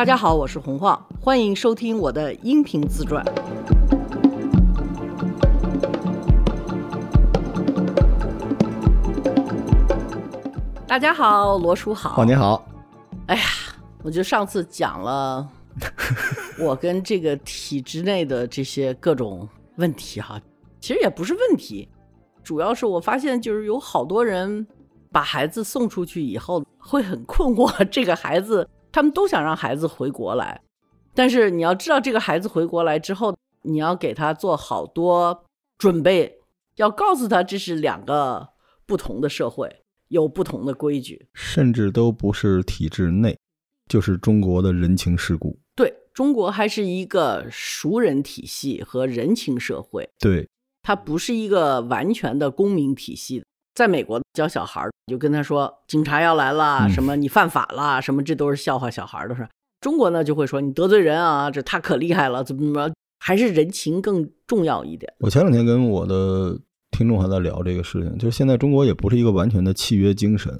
大家好，我是洪晃，欢迎收听我的音频自传。大家好，罗叔好。哦，你好。哎呀，我就上次讲了 我跟这个体制内的这些各种问题哈，其实也不是问题，主要是我发现就是有好多人把孩子送出去以后会很困惑，这个孩子他们都想让孩子回国来，但是你要知道这个孩子回国来之后，你要给他做好多准备，要告诉他这是两个不同的社会。有不同的规矩，甚至都不是体制内，就是中国的人情世故。对中国还是一个熟人体系和人情社会。对，它不是一个完全的公民体系。在美国教小孩就跟他说警察要来了，什么你犯法了，什么这都是笑话小孩的事。中国呢就会说你得罪人啊，这他可厉害了，怎么怎么，还是人情更重要一点。我前两天跟我的。听众还在聊这个事情，就是现在中国也不是一个完全的契约精神，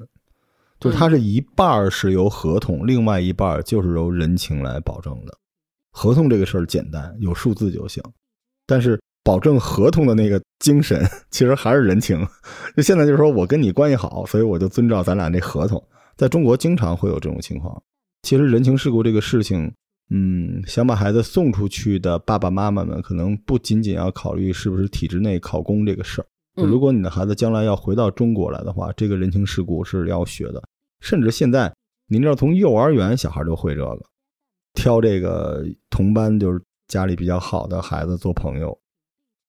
就是它是一半是由合同，另外一半就是由人情来保证的。合同这个事儿简单，有数字就行，但是保证合同的那个精神，其实还是人情。就现在就是说我跟你关系好，所以我就遵照咱俩那合同。在中国经常会有这种情况。其实人情世故这个事情，嗯，想把孩子送出去的爸爸妈妈们，可能不仅仅要考虑是不是体制内考公这个事儿。如果你的孩子将来要回到中国来的话，这个人情世故是要学的。甚至现在，您知道，从幼儿园小孩就会这个，挑这个同班就是家里比较好的孩子做朋友，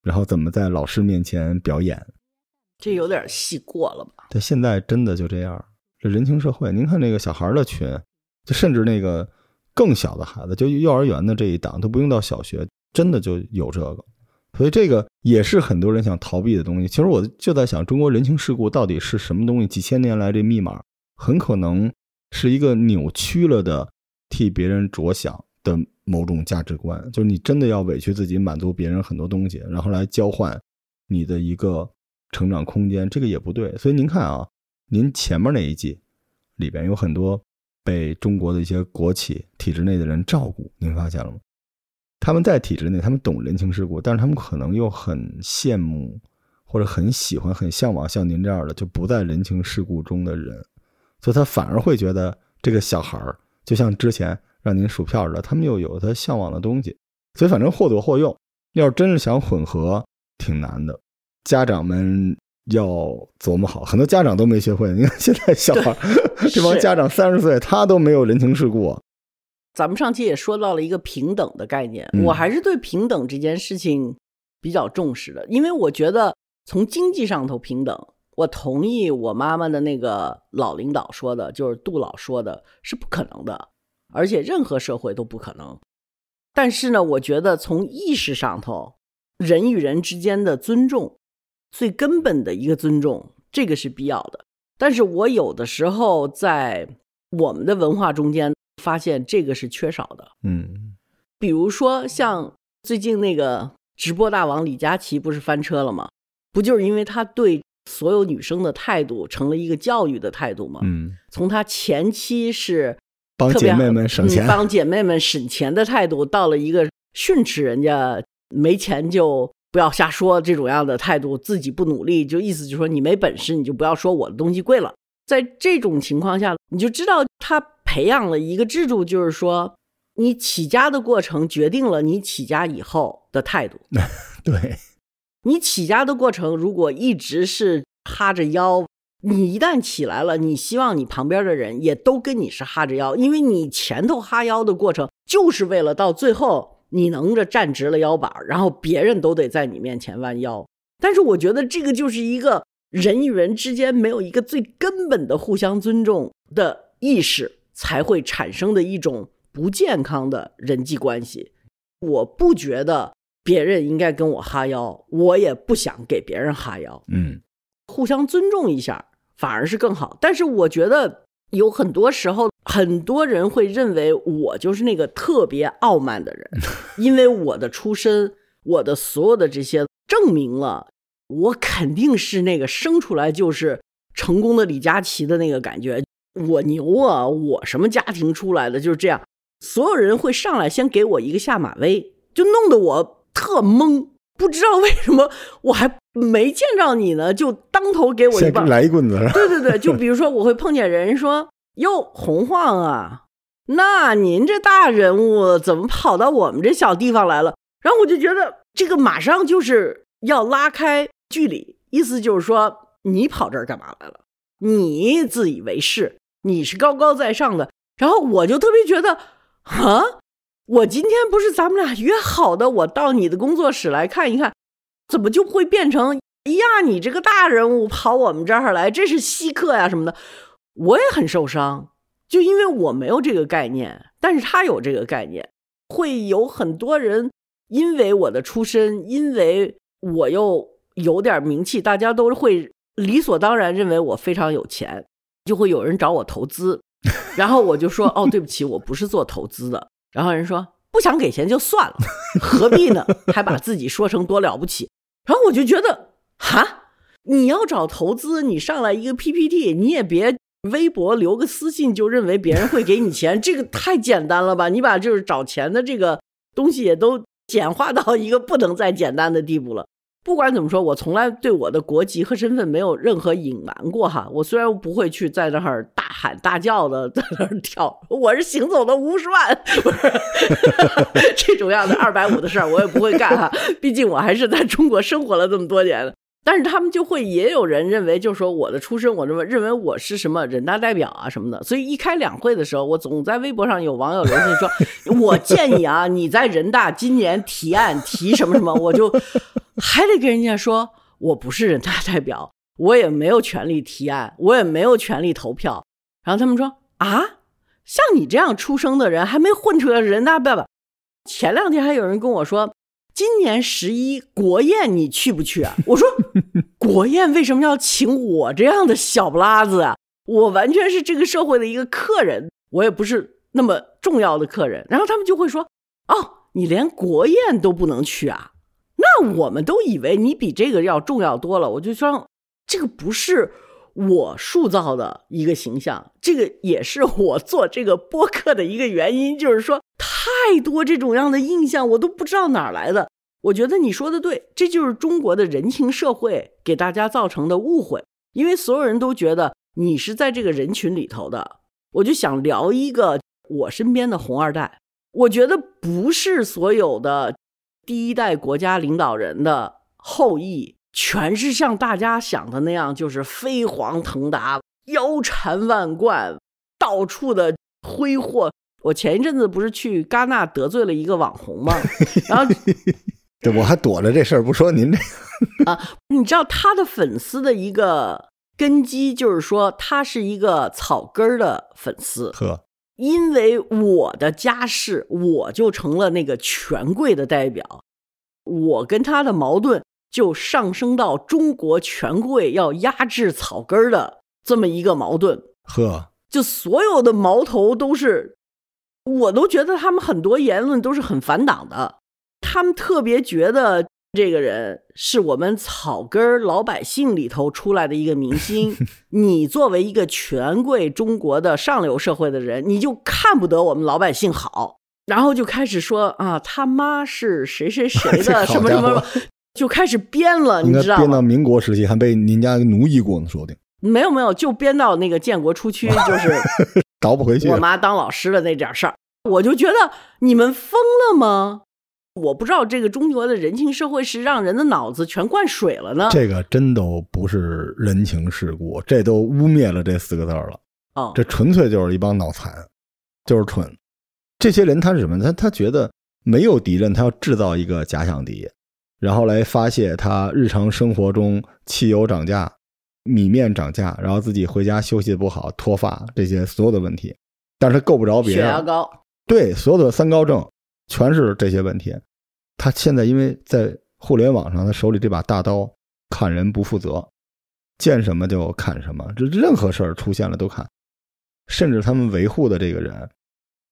然后怎么在老师面前表演，这有点戏过了吧？对，现在真的就这样，这人情社会。您看那个小孩的群，就甚至那个更小的孩子，就幼儿园的这一档都不用到小学，真的就有这个。所以这个也是很多人想逃避的东西。其实我就在想，中国人情世故到底是什么东西？几千年来这密码很可能是一个扭曲了的替别人着想的某种价值观。就是你真的要委屈自己，满足别人很多东西，然后来交换你的一个成长空间，这个也不对。所以您看啊，您前面那一季里边有很多被中国的一些国企体制内的人照顾，您发现了吗？他们在体制内，他们懂人情世故，但是他们可能又很羡慕，或者很喜欢、很向往像您这样的就不在人情世故中的人，所以他反而会觉得这个小孩儿就像之前让您数票似的，他们又有他向往的东西，所以反正或左或右，要真是想混合，挺难的。家长们要琢磨好，很多家长都没学会。你看现在小孩 这帮家长三十岁，他都没有人情世故。咱们上期也说到了一个平等的概念，我还是对平等这件事情比较重视的，因为我觉得从经济上头平等，我同意我妈妈的那个老领导说的，就是杜老说的，是不可能的，而且任何社会都不可能。但是呢，我觉得从意识上头，人与人之间的尊重，最根本的一个尊重，这个是必要的。但是我有的时候在我们的文化中间。发现这个是缺少的，嗯，比如说像最近那个直播大王李佳琦不是翻车了吗？不就是因为他对所有女生的态度成了一个教育的态度吗？嗯，从他前期是帮姐妹们省钱，帮姐妹们省钱的态度，到了一个训斥人家没钱就不要瞎说这种样的态度，自己不努力就意思就是说你没本事你就不要说我的东西贵了。在这种情况下，你就知道他。培养了一个制度，就是说，你起家的过程决定了你起家以后的态度。对，你起家的过程如果一直是哈着腰，你一旦起来了，你希望你旁边的人也都跟你是哈着腰，因为你前头哈腰的过程就是为了到最后你能着站直了腰板，然后别人都得在你面前弯腰。但是我觉得这个就是一个人与人之间没有一个最根本的互相尊重的意识。才会产生的一种不健康的人际关系。我不觉得别人应该跟我哈腰，我也不想给别人哈腰。嗯，互相尊重一下反而是更好。但是我觉得有很多时候，很多人会认为我就是那个特别傲慢的人，因为我的出身，我的所有的这些证明了我肯定是那个生出来就是成功的李佳琦的那个感觉。我牛啊！我什么家庭出来的就是这样。所有人会上来先给我一个下马威，就弄得我特懵，不知道为什么我还没见着你呢，就当头给我一先棒。来一棍子？对对对，就 比如说我会碰见人说：“哟，洪晃啊，那您这大人物怎么跑到我们这小地方来了？”然后我就觉得这个马上就是要拉开距离，意思就是说你跑这儿干嘛来了？你自以为是，你是高高在上的。然后我就特别觉得，啊，我今天不是咱们俩约好的，我到你的工作室来看一看，怎么就会变成哎呀，你这个大人物跑我们这儿来，这是稀客呀什么的，我也很受伤，就因为我没有这个概念，但是他有这个概念，会有很多人因为我的出身，因为我又有点名气，大家都会理所当然认为我非常有钱，就会有人找我投资，然后我就说哦，对不起，我不是做投资的，然后人说不想给钱就算了，何必呢？还把自己说成多了不起，然后我就觉得。哈，你要找投资，你上来一个 PPT，你也别微博留个私信就认为别人会给你钱，这个太简单了吧？你把就是找钱的这个东西也都简化到一个不能再简单的地步了。不管怎么说，我从来对我的国籍和身份没有任何隐瞒过哈。我虽然不会去在那儿大喊大叫的 在那儿跳，我是行走的五十万，不是 这种样的二百五的事儿，我也不会干哈。毕竟我还是在中国生活了这么多年。但是他们就会也有人认为，就是说我的出身，我认为认为我是什么人大代表啊什么的，所以一开两会的时候，我总在微博上有网友留言说，我建议啊，你在人大今年提案提什么什么，我就还得跟人家说，我不是人大代表，我也没有权利提案，我也没有权利投票。然后他们说啊，像你这样出生的人，还没混出来人大代表。前两天还有人跟我说。今年十一国宴你去不去啊？我说国宴为什么要请我这样的小不拉子啊？我完全是这个社会的一个客人，我也不是那么重要的客人。然后他们就会说：“哦，你连国宴都不能去啊？”那我们都以为你比这个要重要多了。我就说这个不是我塑造的一个形象，这个也是我做这个播客的一个原因，就是说。太多这种样的印象，我都不知道哪儿来的。我觉得你说的对，这就是中国的人情社会给大家造成的误会，因为所有人都觉得你是在这个人群里头的。我就想聊一个我身边的红二代，我觉得不是所有的第一代国家领导人的后裔，全是像大家想的那样，就是飞黄腾达、腰缠万贯、到处的挥霍。我前一阵子不是去戛纳得罪了一个网红吗？然后，这我还躲着这事儿不说。您这 啊，你知道他的粉丝的一个根基，就是说他是一个草根儿的粉丝。呵，因为我的家世，我就成了那个权贵的代表，我跟他的矛盾就上升到中国权贵要压制草根儿的这么一个矛盾。呵，就所有的矛头都是。我都觉得他们很多言论都是很反党的，他们特别觉得这个人是我们草根老百姓里头出来的一个明星。你作为一个权贵中国的上流社会的人，你就看不得我们老百姓好，然后就开始说啊，他妈是谁谁谁的 什么什么，就开始编了，你知道吗？编到民国时期还被您家奴役过呢，说不定。没有没有，就编到那个建国初期，就是 倒不回去。我妈当老师的那点事儿，我就觉得你们疯了吗？我不知道这个中国的人情社会是让人的脑子全灌水了呢。这个真都不是人情世故，这都污蔑了这四个字了。哦，这纯粹就是一帮脑残，就是蠢。这些人他是什么？他他觉得没有敌人，他要制造一个假想敌，然后来发泄他日常生活中汽油涨价。米面涨价，然后自己回家休息不好，脱发这些所有的问题，但是他够不着别人。血压高，对，所有的三高症全是这些问题。他现在因为在互联网上，他手里这把大刀，砍人不负责，见什么就砍什么，这任何事儿出现了都砍，甚至他们维护的这个人，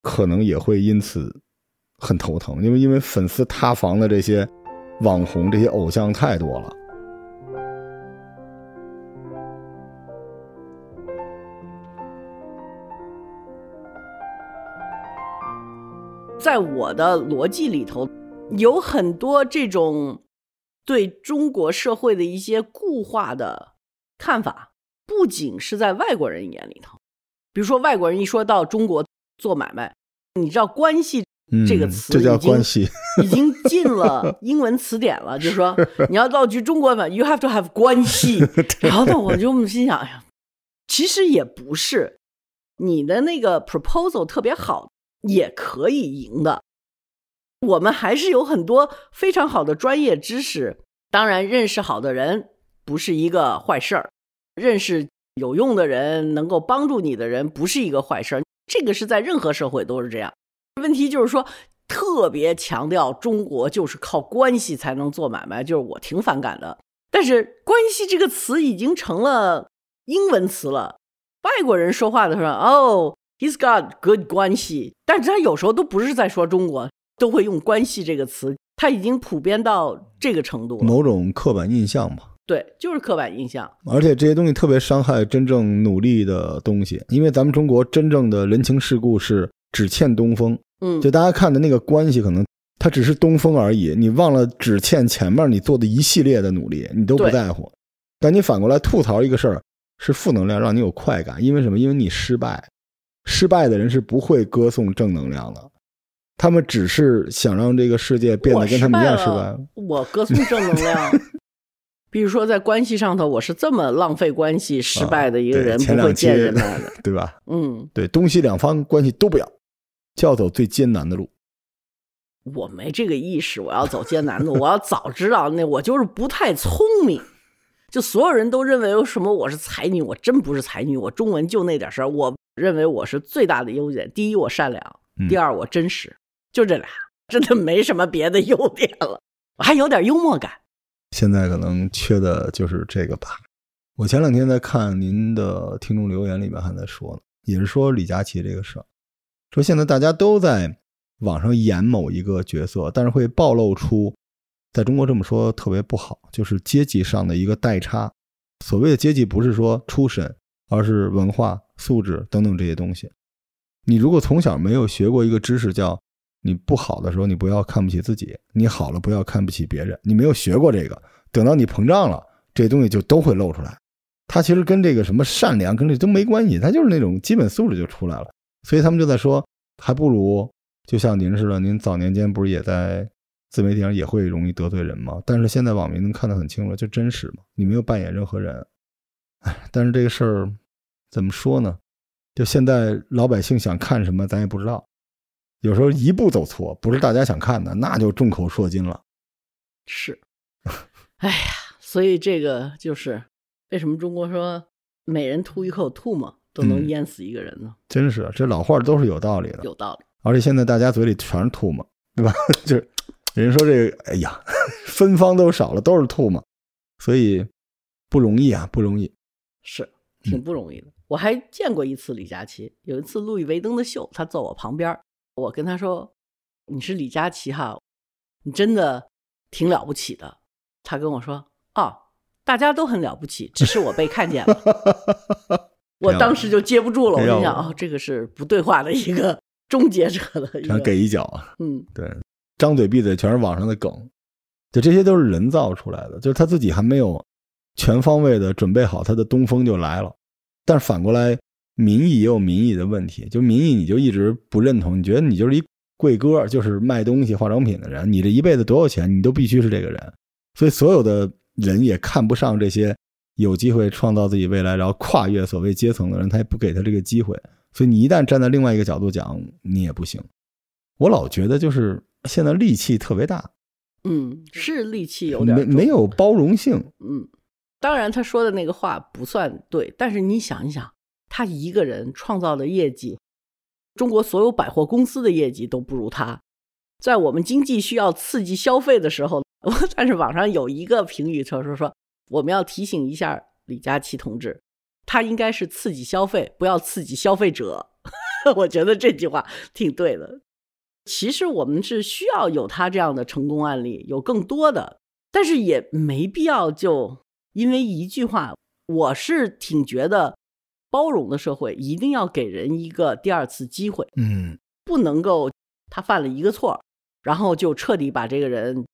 可能也会因此很头疼，因为因为粉丝塌房的这些网红、这些偶像太多了。在我的逻辑里头，有很多这种对中国社会的一些固化的看法，不仅是在外国人眼里头，比如说外国人一说到中国做买卖，你知道关系这个词这叫关系，已经进了英文词典了，就是说你要造句中国版，you have to have 关系。然后呢，我就心想，哎呀，其实也不是，你的那个 proposal 特别好，也可以赢的。我们还是有很多非常好的专业知识，当然认识好的人不是一个坏事儿，认识有用的人，能够帮助你的人不是一个坏事儿，这个是在任何社会都是这样。问题就是说，特别强调中国就是靠关系才能做买卖，就是我挺反感的。但是“关系”这个词已经成了英文词了，外国人说话的时候，哦，he's got good 关系，但是他有时候都不是在说中国，都会用“关系”这个词，他已经普遍到这个程度了。某种刻板印象吧。对，就是刻板印象。而且这些东西特别伤害真正努力的东西，因为咱们中国真正的人情世故是只欠东风。嗯，就大家看的那个关系，可能它只是东风而已，你忘了只欠前面你做的一系列的努力，你都不在乎。但你反过来吐槽一个事儿，是负能量，让你有快感，因为什么？因为你失败，失败的人是不会歌颂正能量的，他们只是想让这个世界变得跟他们一样失败。了，我歌颂正能量。比如说，在关系上头，我是这么浪费关系、失败的一个对人，不会见人来的。对吧？嗯，对，东西两方关系都不要，就要走最艰难的路。我没这个意识，我要走艰难路，我要早知道那我就是不太聪明。就所有人都认为什么我是才女，我真不是才女，我中文就那点事儿。我认为我是最大的优点，第一我善良，嗯第二我真实，就这俩，真的没什么别的优点了。我还有点幽默感。现在可能缺的就是这个吧。我前两天在看您的听众留言里面还在说呢，也是说李佳琦这个事儿，说现在大家都在网上演某一个角色，但是会暴露出，在中国这么说特别不好，就是阶级上的一个代差。所谓的阶级不是说出身，而是文化素质等等这些东西。你如果从小没有学过一个知识，叫你不好的时候，你不要看不起自己；你好了，不要看不起别人。你没有学过这个，等到你膨胀了，这些东西就都会露出来。它其实跟这个什么善良跟这都没关系，它就是那种基本素质就出来了。所以他们就在说，还不如就像您似的，您早年间不是也在自媒体上也会容易得罪人吗？但是现在网民能看得很清楚，就真实嘛，你没有扮演任何人。哎，但是这个事儿怎么说呢？就现在老百姓想看什么，咱也不知道。有时候一步走错，不是大家想看的，那就众口铄金了。是，哎呀，所以这个就是为什么中国说每人吐一口吐沫都能嗯淹死一个人呢？真是，这老话都是有道理的。有道理。而且现在大家嘴里全是吐沫，对吧？就是人说这个，哎呀，芬芳都少了，都是吐沫，所以不容易啊，不容易。是嗯挺不容易的。我还见过一次李佳琦，有一次路易威登的秀，他坐我旁边，我跟他说：“你是李佳琦哈，你真的挺了不起的。”他跟我说：“哦，大家都很了不起，只是我被看见了。”我当时就接不住了，我挺好就想，哦，这个是不对话的一个终结者的 一个，想给一脚啊！嗯，对，张嘴闭嘴全是网上的梗，就这些都是人造出来的，就是他自己还没有全方位的准备好，他的东风就来了。但是反过来，民意也有民意的问题，就民意你就一直不认同，你觉得你就是一贵哥，就是卖东西、化妆品的人，你这一辈子多少钱，你都必须是这个人。所以所有的人也看不上这些有机会创造自己未来，然后跨越所谓阶层的人，他也不给他这个机会。所以你一旦站在另外一个角度讲，你也不行。我老觉得就是现在戾气特别大，嗯，是戾气有点重没没有包容性。嗯，当然他说的那个话不算对，但是你想一想，他一个人创造的业绩，中国所有百货公司的业绩都不如他。在我们经济需要刺激消费的时候，但是网上有一个评语说说说，我们要提醒一下李佳琦同志，他应该是刺激消费，不要刺激消费者。我觉得这句话挺对的。其实我们是需要有他这样的成功案例，有更多的，但是也没必要就因为一句话。我是挺觉得包容的社会一定要给人一个第二次机会，嗯，不能够他犯了一个错，然后就彻底把这个人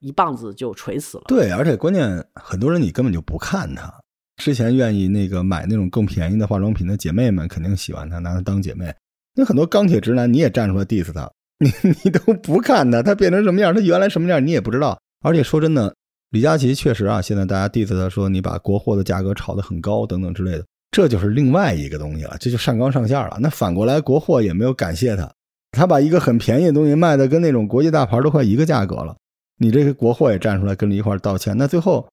一棒子就锤死了。对，而且关键很多人你根本就不看他。之前愿意那个买那种更便宜的化妆品的姐妹们肯定喜欢他，拿他当姐妹。那很多钢铁直男你也站出来 diss 他，你 你都不看他，他变成什么样，他原来什么样你也不知道。而且说真的，李佳琦确实啊，现在大家 diss 他说你把国货的价格炒得很高等等之类的，这就是另外一个东西了，这就上纲上线了。那反过来国货也没有感谢他，他把一个很便宜的东西卖的跟那种国际大牌都快一个价格了，你这个国货也站出来跟着一块道歉，那最后。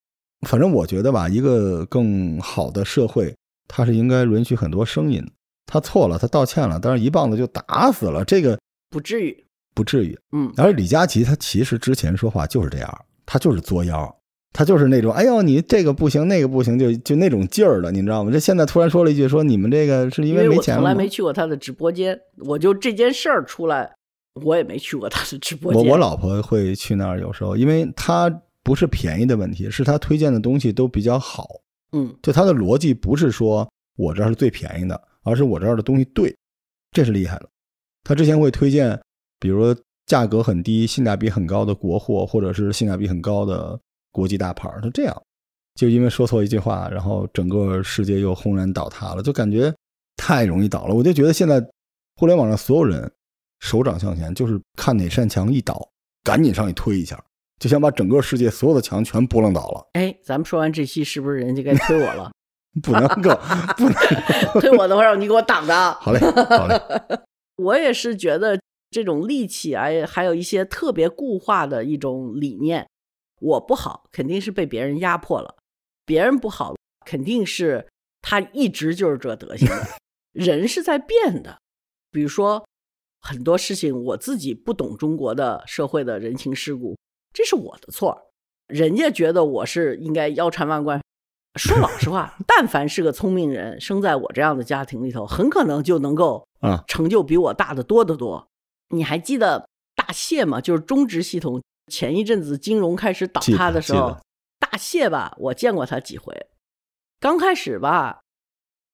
反正我觉得吧，一个更好的社会，它是应该允许很多声音。他错了，他道歉了，但是一棒子就打死了，这个不至于，不至于。嗯，而李佳琦他其实之前说话就是这样，他就是作妖，他就是那种，哎呦，你这个不行，那个不行，就就那种劲儿的，你知道吗？这现在突然说了一句，说你们这个是因为没钱我从来没去过他的直播间，我就这件事儿出来，我也没去过他的直播间。我我老婆会去那儿，有时候，因为他。不是便宜的问题，是他推荐的东西都比较好。嗯，就他的逻辑不是说我这儿是最便宜的，而是我这儿的东西对，这是厉害的。他之前会推荐，比如说价格很低、性价比很高的国货，或者是性价比很高的国际大牌。他这样，就因为说错一句话，然后整个世界又轰然倒塌了，就感觉太容易倒了。我就觉得现在互联网上所有人手掌向前，就是看哪扇墙一倒，赶紧上去推一下。就想把整个世界所有的墙全拨楞倒了。哎，咱们说完这期，是不是人家该推我了？不能够，不能 推我的话，让你给我挡着。好嘞，好嘞。我也是觉得这种戾气啊，还有一些特别固化的一种理念，我不好，肯定是被别人压迫了；别人不好，肯定是他一直就是这德行。人是在变的，比如说很多事情，我自己不懂中国的社会的人情世故。这是我的错，人家觉得我是应该腰缠万贯。说老实话，但凡是个聪明人，生在我这样的家庭里头，很可能就能够啊成就比我大的多得多。你还记得大谢吗？就是中植系统前一阵子金融开始倒塌的时候，大谢吧，我见过他几回。刚开始吧，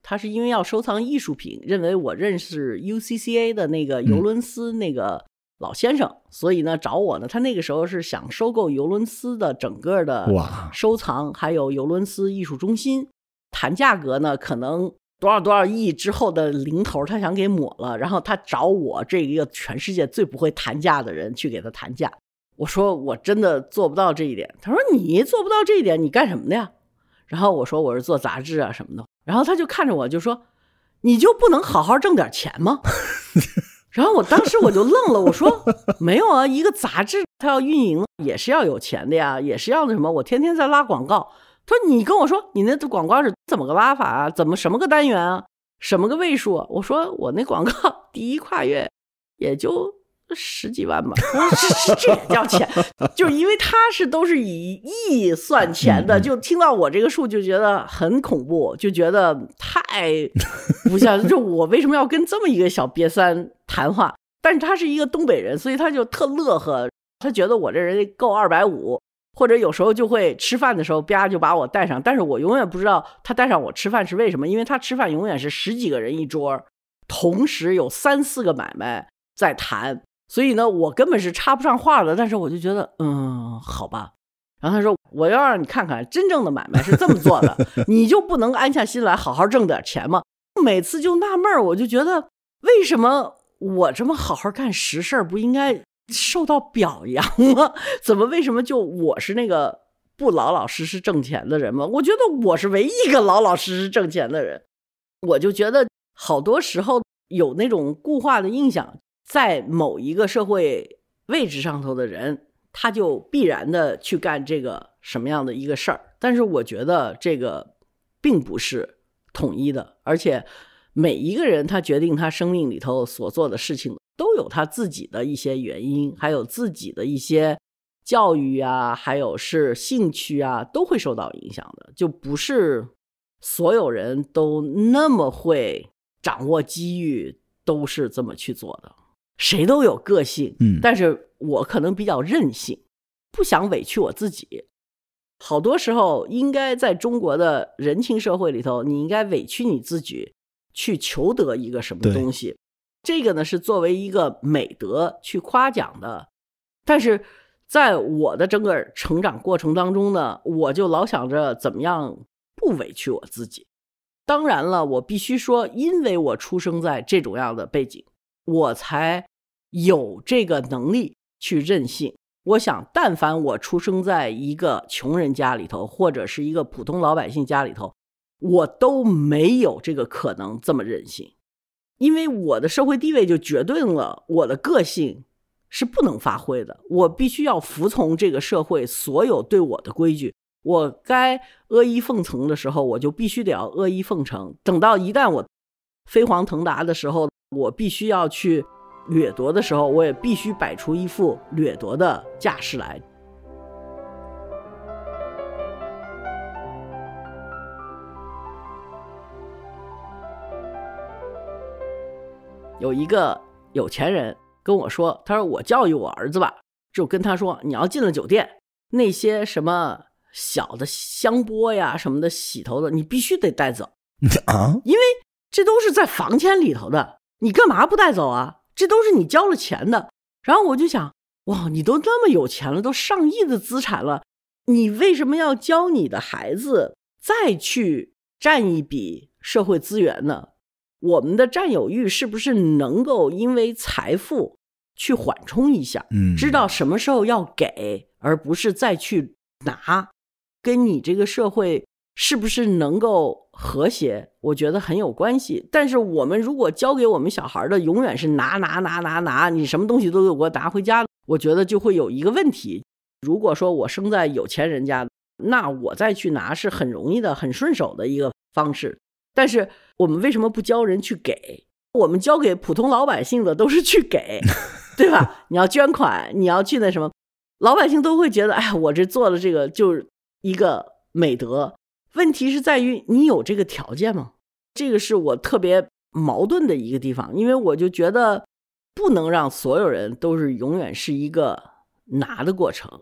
他是因为要收藏艺术品，认为我认识 UCCA 的那个尤伦斯那个。老先生，所以呢找我呢，他那个时候是想收购尤伦斯的整个的收藏，还有尤伦斯艺术中心，谈价格呢，可能多少多少亿之后的零头，他想给抹了，然后他找我这一个全世界最不会谈价的人去给他谈价。我说我真的做不到这一点，他说你做不到这一点，你干什么的呀？然后我说我是做杂志啊什么的，然后他就看着我就说，你就不能好好挣点钱吗？然后我当时我就愣了，我说没有啊，一个杂志它要运营也是要有钱的呀，也是要那什么。我天天在拉广告，他说你跟我说你那广告是怎么个拉法啊？怎么什么个单元啊？什么个位数？我说我那广告 第一跨越也就。十几万吧，这这也叫钱？就是因为他是都是以亿算钱的，就听到我这个数就觉得很恐怖，就觉得太不像。就我为什么要跟这么一个小瘪三谈话？但是他是一个东北人，所以他就特乐呵，他觉得我这人够二百五，或者有时候就会吃饭的时候啪就把我带上，但是我永远不知道他带上我吃饭是为什么，因为他吃饭永远是十几个人一桌，同时有三四个买卖在谈。所以呢，我根本是插不上话的。但是我就觉得，嗯，好吧。然后他说：“我要让你看看真正的买卖是这么做的，你就不能安下心来好好挣点钱吗？”每次就纳闷，我就觉得，为什么我这么好好干实事儿不应该受到表扬吗？怎么为什么就我是那个不老老实实挣钱的人吗？我觉得我是唯一一个老老实实挣钱的人。我就觉得好多时候有那种固化的印象。在某一个社会位置上头的人，他就必然的去干这个什么样的一个事儿。但是我觉得这个并不是统一的，而且每一个人他决定他生命里头所做的事情，都有他自己的一些原因，还有自己的一些教育啊，还有是兴趣啊，都会受到影响的。就不是所有人都那么会掌握机遇，都是这么去做的。谁都有个性，嗯，但是我可能比较任性，不想委屈我自己。好多时候，应该在中国的人情社会里头，你应该委屈你自己，去求得一个什么东西。这个呢是作为一个美德去夸奖的。但是在我的整个成长过程当中呢，我就老想着怎么样不委屈我自己。当然了，我必须说，因为我出生在这种样的背景，我才有这个能力去任性。我想，但凡我出生在一个穷人家里头，或者是一个普通老百姓家里头，我都没有这个可能这么任性，因为我的社会地位就决定了我的个性是不能发挥的。我必须要服从这个社会所有对我的规矩。我该阿谀奉承的时候，我就必须得要阿谀奉承。等到一旦我飞黄腾达的时候，我必须要去掠夺的时候，我也必须摆出一副掠夺的架势来。有一个有钱人跟我说：“他说我教育我儿子吧，就跟他说，你要进了酒店，那些什么。”小的香波呀什么的，洗头的你必须得带走 啊，因为这都是在房间里头的，你干嘛不带走啊？这都是你交了钱的。然后我就想，哇，你都那么有钱了，都上亿的资产了，你为什么要教你的孩子再去占一笔社会资源呢？我们的占有欲是不是能够因为财富去缓冲一下？嗯，知道什么时候要给，而不是再去拿。跟你这个社会是不是能够和谐，我觉得很有关系。但是我们如果教给我们小孩的永远是拿拿拿拿拿，你什么东西都给我拿回家，我觉得就会有一个问题。如果说我生在有钱人家，那我再去拿是很容易的、很顺手的一个方式。但是我们为什么不教人去给？我们交给普通老百姓的都是去给，对吧？你要捐款，你要去那什么，老百姓都会觉得，哎，我这做了这个就是。一个美德，问题是在于你有这个条件吗？这个是我特别矛盾的一个地方，因为我就觉得不能让所有人都是永远是一个拿的过程。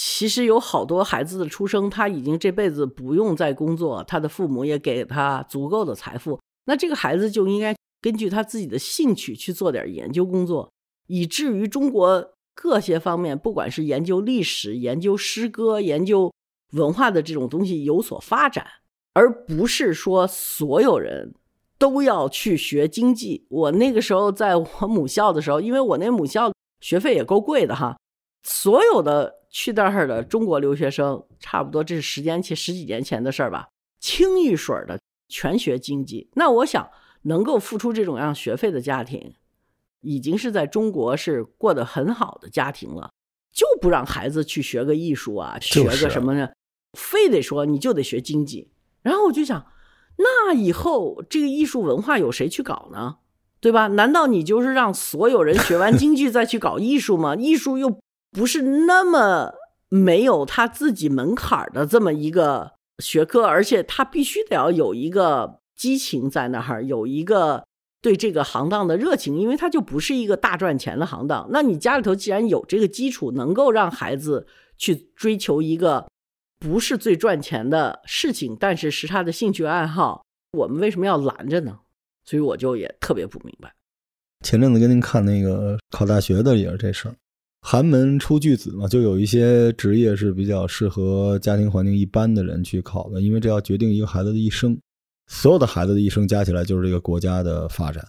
其实有好多孩子的出生，他已经这辈子不用再工作，他的父母也给他足够的财富，那这个孩子就应该根据他自己的兴趣去做点研究工作，以至于中国各些方面，不管是研究历史、研究诗歌、研究。文化的这种东西有所发展，而不是说所有人都要去学经济。我那个时候在我母校的时候，因为我那母校学费也够贵的哈，所有的去那儿的中国留学生，差不多这是十年前、十几年前的事儿吧，清一水的全学经济。那我想，能够付出这种样学费的家庭，已经是在中国是过得很好的家庭了，就不让孩子去学个艺术啊，学个什么呢？非得说你就得学经济，然后我就想，那以后这个艺术文化有谁去搞呢？对吧？难道你就是让所有人学完京剧再去搞艺术吗？艺术又不是那么没有他自己门槛的这么一个学科，而且他必须得要有一个激情在那儿，有一个对这个行当的热情，因为他就不是一个大赚钱的行当。那你家里头既然有这个基础，能够让孩子去追求一个。不是最赚钱的事情，但是是他的兴趣爱好。我们为什么要拦着呢？所以我就也特别不明白。前阵子跟您看那个考大学的也是这事儿，寒门出巨子嘛，就有一些职业是比较适合家庭环境一般的人去考的，因为这要决定一个孩子的一生，所有的孩子的一生加起来就是这个国家的发展。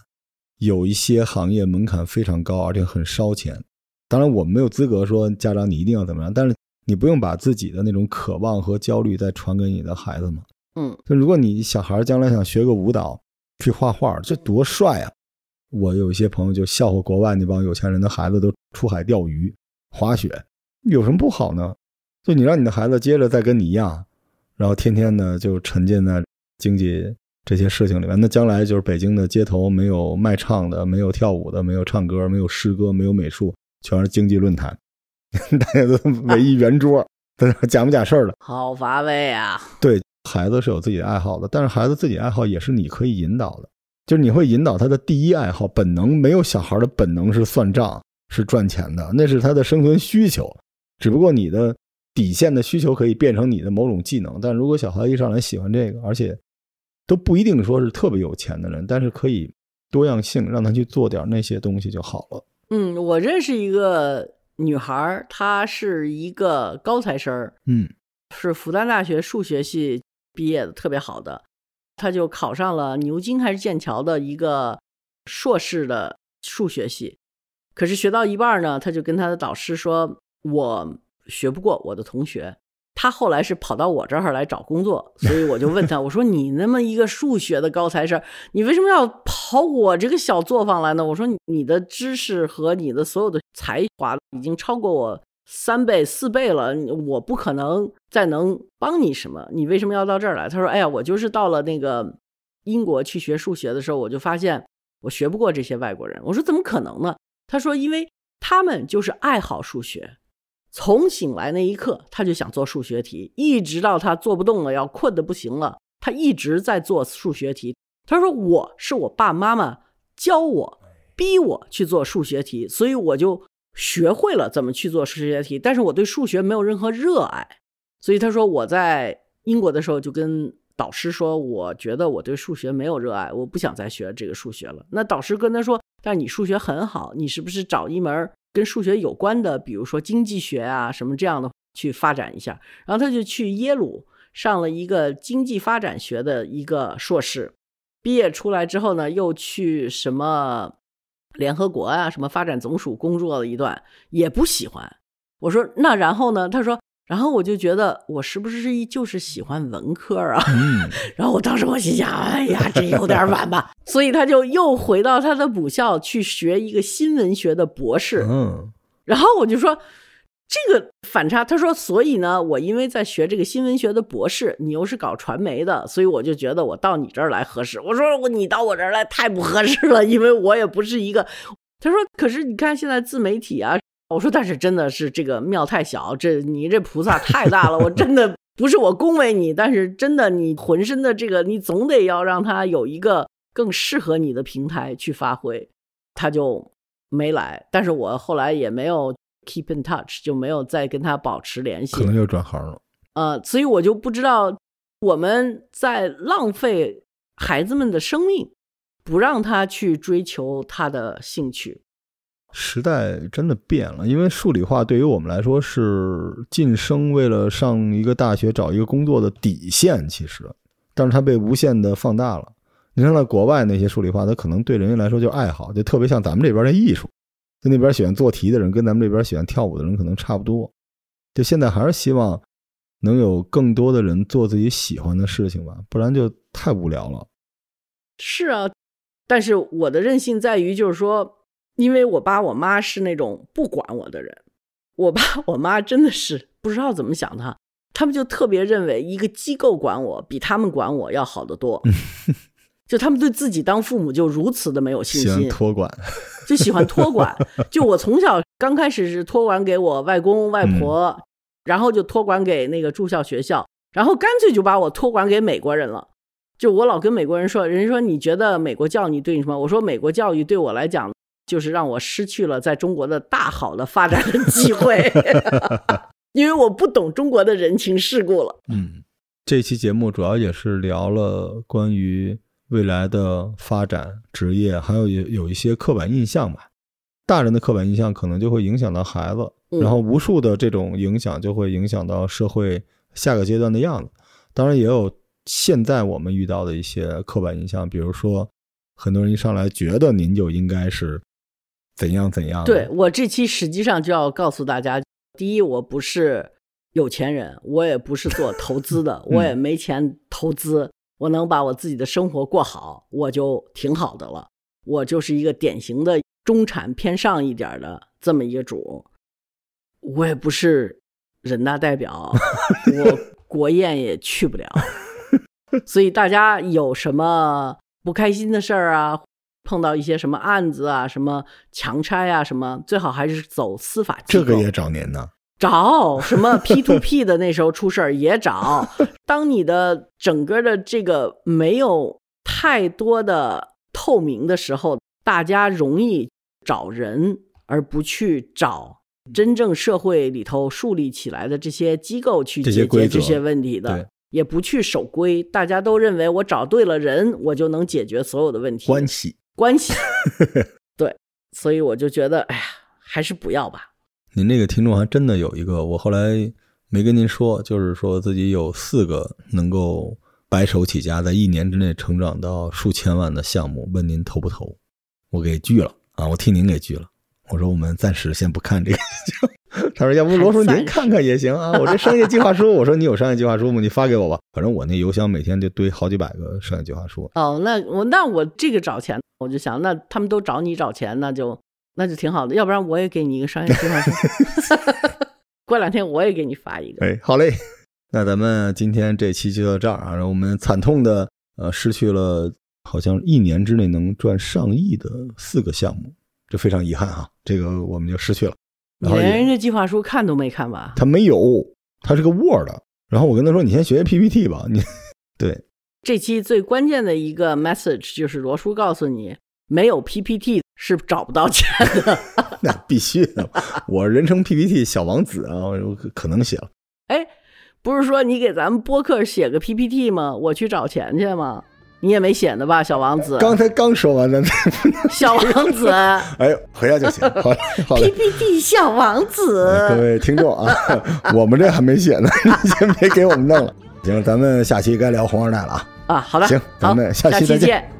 有一些行业门槛非常高，而且很烧钱。当然，我们没有资格说家长你一定要怎么样，但是。你不用把自己的那种渴望和焦虑再传给你的孩子嘛？嗯，就如果你小孩将来想学个舞蹈，去画画，这多帅啊！我有一些朋友就笑话国外那帮有钱人的孩子都出海钓鱼、滑雪，有什么不好呢？就你让你的孩子接着再跟你一样，然后天天呢就沉浸在经济这些事情里面，那将来就是北京的街头没有卖唱的，没有跳舞的，没有唱歌，没有诗歌，没有美术，全是经济论坛。大家都 围一圆桌，在那假不讲事儿的，好乏味啊！对孩子是有自己的爱好的，但是孩子自己爱好也是你可以引导的，就是你会引导他的第一爱好本能。没有小孩的本能是算账，是赚钱的，那是他的生存需求。只不过你的底线的需求可以变成你的某种技能。但如果小孩一上来喜欢这个，而且都不一定说是特别有钱的人，但是可以多样性，让他去做点那些东西就好了。嗯，我认识一个女孩，她是一个高材生，嗯是复旦大学数学系毕业的，特别好的。他就考上了牛津还是剑桥的一个硕士的数学系，可是学到一半呢，他就跟他的导师说：“我学不过我的同学。”他后来是跑到我这儿来找工作，所以我就问他：“我说你那么一个数学的高材生，你为什么要跑我这个小作坊来呢？”我说：“你的知识和你的所有的才华已经超过我三倍、四倍了，我不可能再能帮你什么。你为什么要到这儿来？”他说：“哎呀，我就是到了那个英国去学数学的时候，我就发现我学不过这些外国人。”我说：“怎么可能呢？”他说：“因为他们就是爱好数学。”从醒来那一刻，他就想做数学题，一直到他做不动了，要困得不行了，他一直在做数学题。他说：“我是我爸妈妈教我、逼我去做数学题，所以我就学会了怎么去做数学题。但是我对数学没有任何热爱，所以他说我在英国的时候就跟导师说，我觉得我对数学没有热爱，我不想再学这个数学了。那导师跟他说：“但你数学很好，你是不是找一门？”跟数学有关的，比如说经济学啊什么这样的去发展一下，然后他就去耶鲁上了一个经济发展学的一个硕士，毕业出来之后呢，又去什么联合国啊什么发展总署工作了一段，也不喜欢。我说那然后呢？他说，然后我就觉得我是不是就是喜欢文科啊？嗯 然后我当时我心想，哎呀，这有点晚吧，所以他就又回到他的母校去学一个新闻学的博士。嗯然后我就说这个反差，他说，所以呢，我因为在学这个新闻学的博士，你又是搞传媒的，所以我就觉得我到你这儿来合适。我说我你到我这儿来太不合适了，因为我也不是一个。他说，可是你看现在自媒体啊，我说但是真的是这个庙太小，这你这菩萨太大了，我真的不是我恭维你，但是真的你浑身的这个，你总得要让他有一个更适合你的平台去发挥，他就没来。但是我后来也没有 keep in touch，就没有再跟他保持联系。可能又转行了。呃，所以我就不知道我们在浪费孩子们的生命，不让他去追求他的兴趣。时代真的变了，因为数理化对于我们来说是晋升为了上一个大学找一个工作的底线，其实，但是它被无限的放大了。你看，在国外那些数理化，它可能对人家来说就是爱好，就特别像咱们这边的艺术。就那边喜欢做题的人，跟咱们这边喜欢跳舞的人可能差不多。就现在还是希望能有更多的人做自己喜欢的事情吧，不然就太无聊了。是啊，但是我的任性在于，就是说，因为我爸我妈是那种不管我的人，我爸我妈真的是不知道怎么想的，他们就特别认为一个机构管我比他们管我要好得多，就他们对自己当父母就如此的没有信喜欢心，托管，就喜欢托管。就我从小刚开始是托管给我外公外婆，然后就托管给那个住校学校，然后干脆就把我托管给美国人了。就我老跟美国人说，人家说你觉得美国教育对你什么？我说美国教育对我来讲，就是让我失去了在中国的大好的发展的机会，因为我不懂中国的人情世故了。嗯，这期节目主要也是聊了关于未来的发展、职业，还有有有一些刻板印象吧。大人的刻板印象可能就会影响到孩子，嗯然后无数的这种影响就会影响到社会下个阶段的样子。当然，也有现在我们遇到的一些刻板印象，比如说很多人一上来觉得您就应该是怎样怎样，对我这期实际上就要告诉大家，第一，我不是有钱人，我也不是做投资的，我也没钱投资，我能把我自己的生活过好，我就挺好的了。我就是一个典型的中产偏上一点的这么一个主，我也不是人大代表，我国宴也去不了，所以大家有什么不开心的事儿啊，碰到一些什么案子啊，什么强拆啊，什么最好还是走司法机构。这个也找您呢。找什么 P to P 的那时候出事儿也找。当你的整个的这个没有太多的透明的时候，大家容易找人，而不去找真正社会里头树立起来的这些机构去解决这些问题的对。也不去守规，大家都认为我找对了人，我就能解决所有的问题。关系关系。对，所以我就觉得，哎呀，还是不要吧。您这个听众还真的有一个，我后来没跟您说，就是说自己有四个能够白手起家，在一年之内成长到数千万的项目，问您投不投？我给拒了啊，我替您给拒了。我说我们暂时先不看这个。他说要不罗叔您看看也行啊，我这商业计划书。我说你有商业计划书吗？你发给我吧，反正我那邮箱每天就堆好几百个商业计划书。哦，那我那我这个找钱，我就想，那他们都找你找钱，那就。那就挺好的，要不然我也给你一个商业计划书，过两天我也给你发一个。哎，好嘞，那咱们今天这期就到这儿啊，让我们惨痛的呃失去了好像一年之内能赚上亿的四个项目，这非常遗憾啊，这个我们就失去了。你连人家计划书看都没看吧？他没有，他是个 Word。然后我跟他说：“你先学学 PPT 吧。”你对这期最关键的一个 message 就是罗叔告诉你。没有 PPT 是找不到钱的，那必须的。我人称 PPT 小王子啊，我可能写了。哎，不是说你给咱们播客写个 PPT 吗？我去找钱去吗？你也没写呢吧，小王子？刚才刚说完的。小王子，哎，回家就行。好，好 PPT 小王子，各位听众啊，我们这还没写呢，你先别给我们弄了。行，咱们下期该聊红二代了啊。啊，好的，行，咱们下期再见。